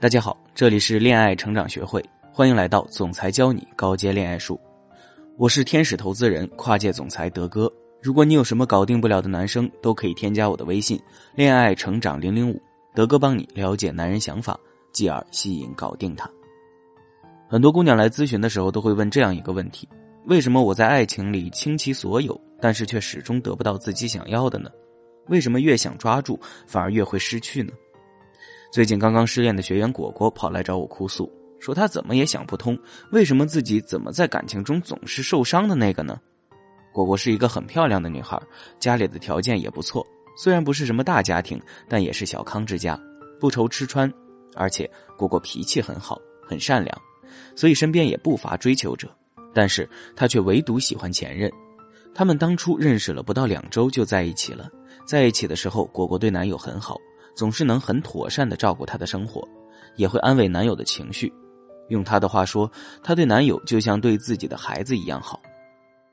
大家好，这里是恋爱成长学会，欢迎来到总裁教你高阶恋爱术。我是天使投资人、跨界总裁德哥。如果你有什么搞定不了的男生，都可以添加我的微信“恋爱成长零零五”，德哥帮你了解男人想法，继而吸引搞定他。很多姑娘来咨询的时候，都会问这样一个问题：为什么我在爱情里倾其所有，但是却始终得不到自己想要的呢？为什么越想抓住，反而越会失去呢？最近刚刚失恋的学员果果跑来找我哭诉，说她怎么也想不通，为什么自己怎么在感情中总是受伤的那个呢？果果是一个很漂亮的女孩，家里的条件也不错，虽然不是什么大家庭，但也是小康之家，不愁吃穿，而且果果脾气很好，很善良，所以身边也不乏追求者，但是她却唯独喜欢前任。他们当初认识了不到两周就在一起了，在一起的时候，果果对男友很好。总是能很妥善的照顾她的生活，也会安慰男友的情绪。用她的话说，她对男友就像对自己的孩子一样好。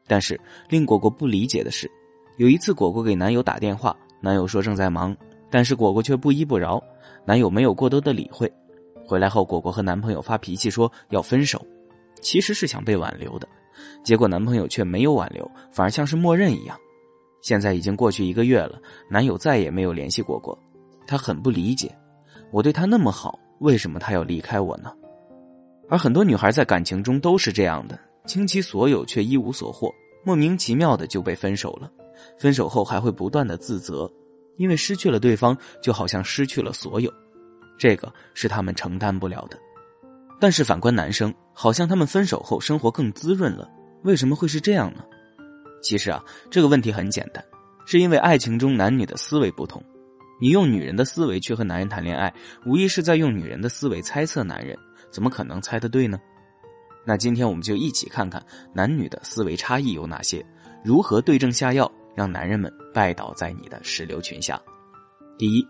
但是令果果不理解的是，有一次果果给男友打电话，男友说正在忙，但是果果却不依不饶，男友没有过多的理会。回来后，果果和男朋友发脾气说要分手，其实是想被挽留的，结果男朋友却没有挽留，反而像是默认一样。现在已经过去一个月了，男友再也没有联系果果。他很不理解，我对他那么好，为什么他要离开我呢？而很多女孩在感情中都是这样的，倾其所有却一无所获，莫名其妙的就被分手了。分手后还会不断的自责，因为失去了对方，就好像失去了所有，这个是他们承担不了的。但是反观男生，好像他们分手后生活更滋润了，为什么会是这样呢？其实啊，这个问题很简单，是因为爱情中男女的思维不同。你用女人的思维去和男人谈恋爱，无疑是在用女人的思维猜测男人，怎么可能猜得对呢？那今天我们就一起看看男女的思维差异有哪些，如何对症下药，让男人们拜倒在你的石榴裙下。第一，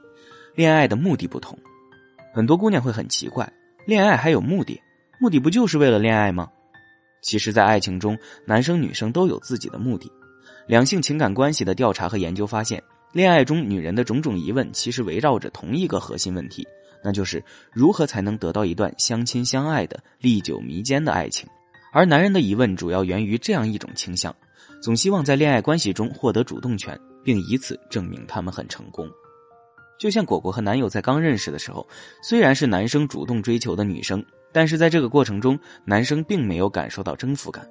恋爱的目的不同。很多姑娘会很奇怪，恋爱还有目的？目的不就是为了恋爱吗？其实，在爱情中，男生女生都有自己的目的。两性情感关系的调查和研究发现。恋爱中，女人的种种疑问其实围绕着同一个核心问题，那就是如何才能得到一段相亲相爱的历久弥坚的爱情。而男人的疑问主要源于这样一种倾向：总希望在恋爱关系中获得主动权，并以此证明他们很成功。就像果果和男友在刚认识的时候，虽然是男生主动追求的女生，但是在这个过程中，男生并没有感受到征服感，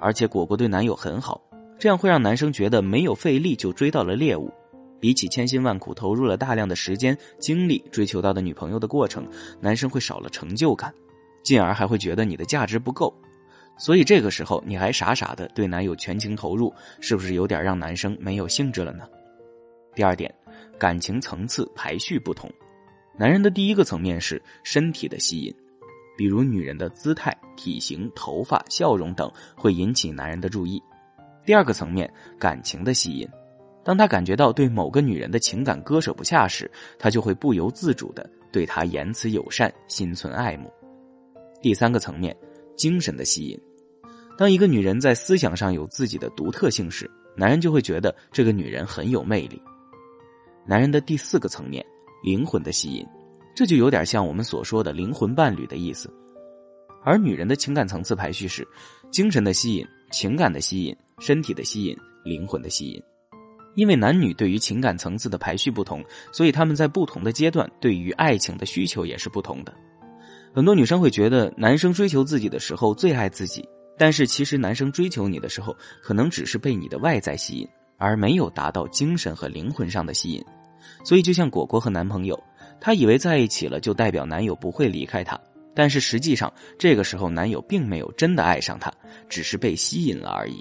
而且果果对男友很好，这样会让男生觉得没有费力就追到了猎物。比起千辛万苦投入了大量的时间精力追求到的女朋友的过程，男生会少了成就感，进而还会觉得你的价值不够，所以这个时候你还傻傻的对男友全情投入，是不是有点让男生没有兴致了呢？第二点，感情层次排序不同，男人的第一个层面是身体的吸引，比如女人的姿态、体型、头发、笑容等会引起男人的注意；第二个层面，感情的吸引。当他感觉到对某个女人的情感割舍不下时，他就会不由自主的对她言辞友善，心存爱慕。第三个层面，精神的吸引。当一个女人在思想上有自己的独特性时，男人就会觉得这个女人很有魅力。男人的第四个层面，灵魂的吸引，这就有点像我们所说的灵魂伴侣的意思。而女人的情感层次排序是：精神的吸引、情感的吸引、身体的吸引、灵魂的吸引。因为男女对于情感层次的排序不同，所以他们在不同的阶段对于爱情的需求也是不同的。很多女生会觉得男生追求自己的时候最爱自己，但是其实男生追求你的时候，可能只是被你的外在吸引，而没有达到精神和灵魂上的吸引。所以就像果果和男朋友，她以为在一起了就代表男友不会离开她，但是实际上这个时候男友并没有真的爱上她，只是被吸引了而已。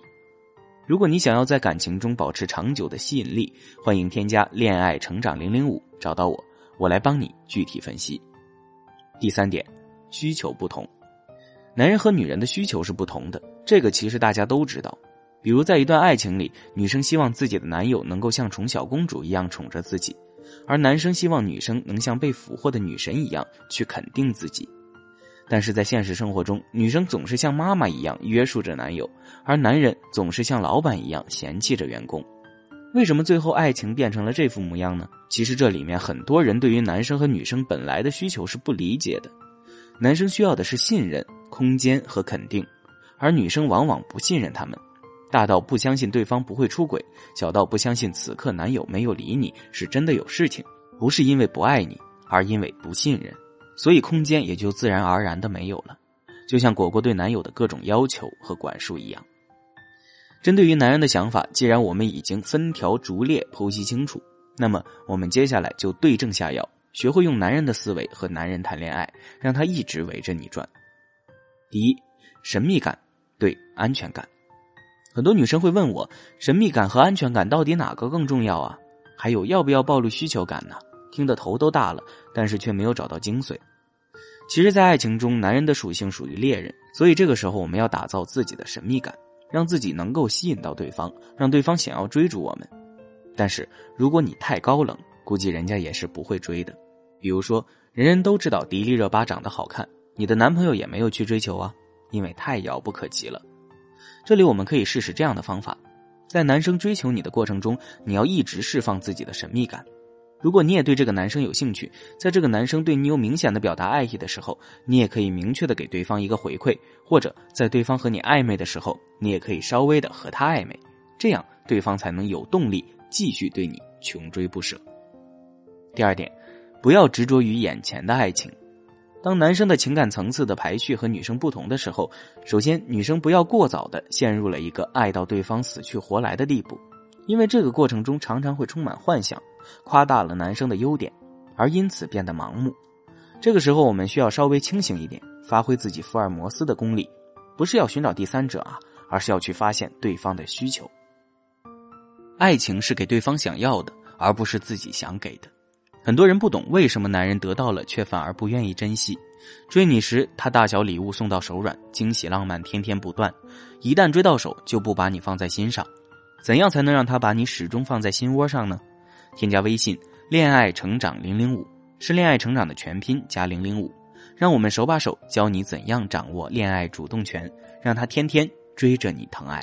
如果你想要在感情中保持长久的吸引力，欢迎添加“恋爱成长零零五”找到我，我来帮你具体分析。第三点，需求不同，男人和女人的需求是不同的，这个其实大家都知道。比如在一段爱情里，女生希望自己的男友能够像宠小公主一样宠着自己，而男生希望女生能像被俘获的女神一样去肯定自己。但是在现实生活中，女生总是像妈妈一样约束着男友，而男人总是像老板一样嫌弃着员工。为什么最后爱情变成了这副模样呢？其实这里面很多人对于男生和女生本来的需求是不理解的。男生需要的是信任、空间和肯定，而女生往往不信任他们，大到不相信对方不会出轨，小到不相信此刻男友没有理你是真的有事情，不是因为不爱你，而因为不信任，所以空间也就自然而然的没有了。就像果果对男友的各种要求和管束一样。针对于男人的想法，既然我们已经分条逐列剖析清楚，那么我们接下来就对症下药，学会用男人的思维和男人谈恋爱，让他一直围着你转。第一，神秘感对安全感。很多女生会问我，神秘感和安全感到底哪个更重要啊？还有要不要暴露需求感呢？听得头都大了，但是却没有找到精髓。其实，在爱情中，男人的属性属于猎人，所以这个时候我们要打造自己的神秘感。让自己能够吸引到对方，让对方想要追逐我们。但是如果你太高冷，估计人家也是不会追的。比如说，人人都知道迪丽热巴长得好看，你的男朋友也没有去追求啊，因为太遥不可及了。这里我们可以试试这样的方法，在男生追求你的过程中，你要一直释放自己的神秘感。如果你也对这个男生有兴趣，在这个男生对你有明显的表达爱意的时候，你也可以明确的给对方一个回馈，或者在对方和你暧昧的时候，你也可以稍微的和他暧昧，这样对方才能有动力继续对你穷追不舍。第二点，不要执着于眼前的爱情。当男生的情感层次的排序和女生不同的时候，首先女生不要过早的陷入了一个爱到对方死去活来的地步。因为这个过程中常常会充满幻想，夸大了男生的优点，而因此变得盲目。这个时候我们需要稍微清醒一点，发挥自己福尔摩斯的功力，不是要寻找第三者啊，而是要去发现对方的需求。爱情是给对方想要的，而不是自己想给的。很多人不懂为什么男人得到了却反而不愿意珍惜。追你时，他大小礼物送到手软，惊喜浪漫天天不断；一旦追到手，就不把你放在心上。怎样才能让他把你始终放在心窝上呢？添加微信“恋爱成长零零五”，是恋爱成长的全拼加零零五，让我们手把手教你怎样掌握恋爱主动权，让他天天追着你疼爱。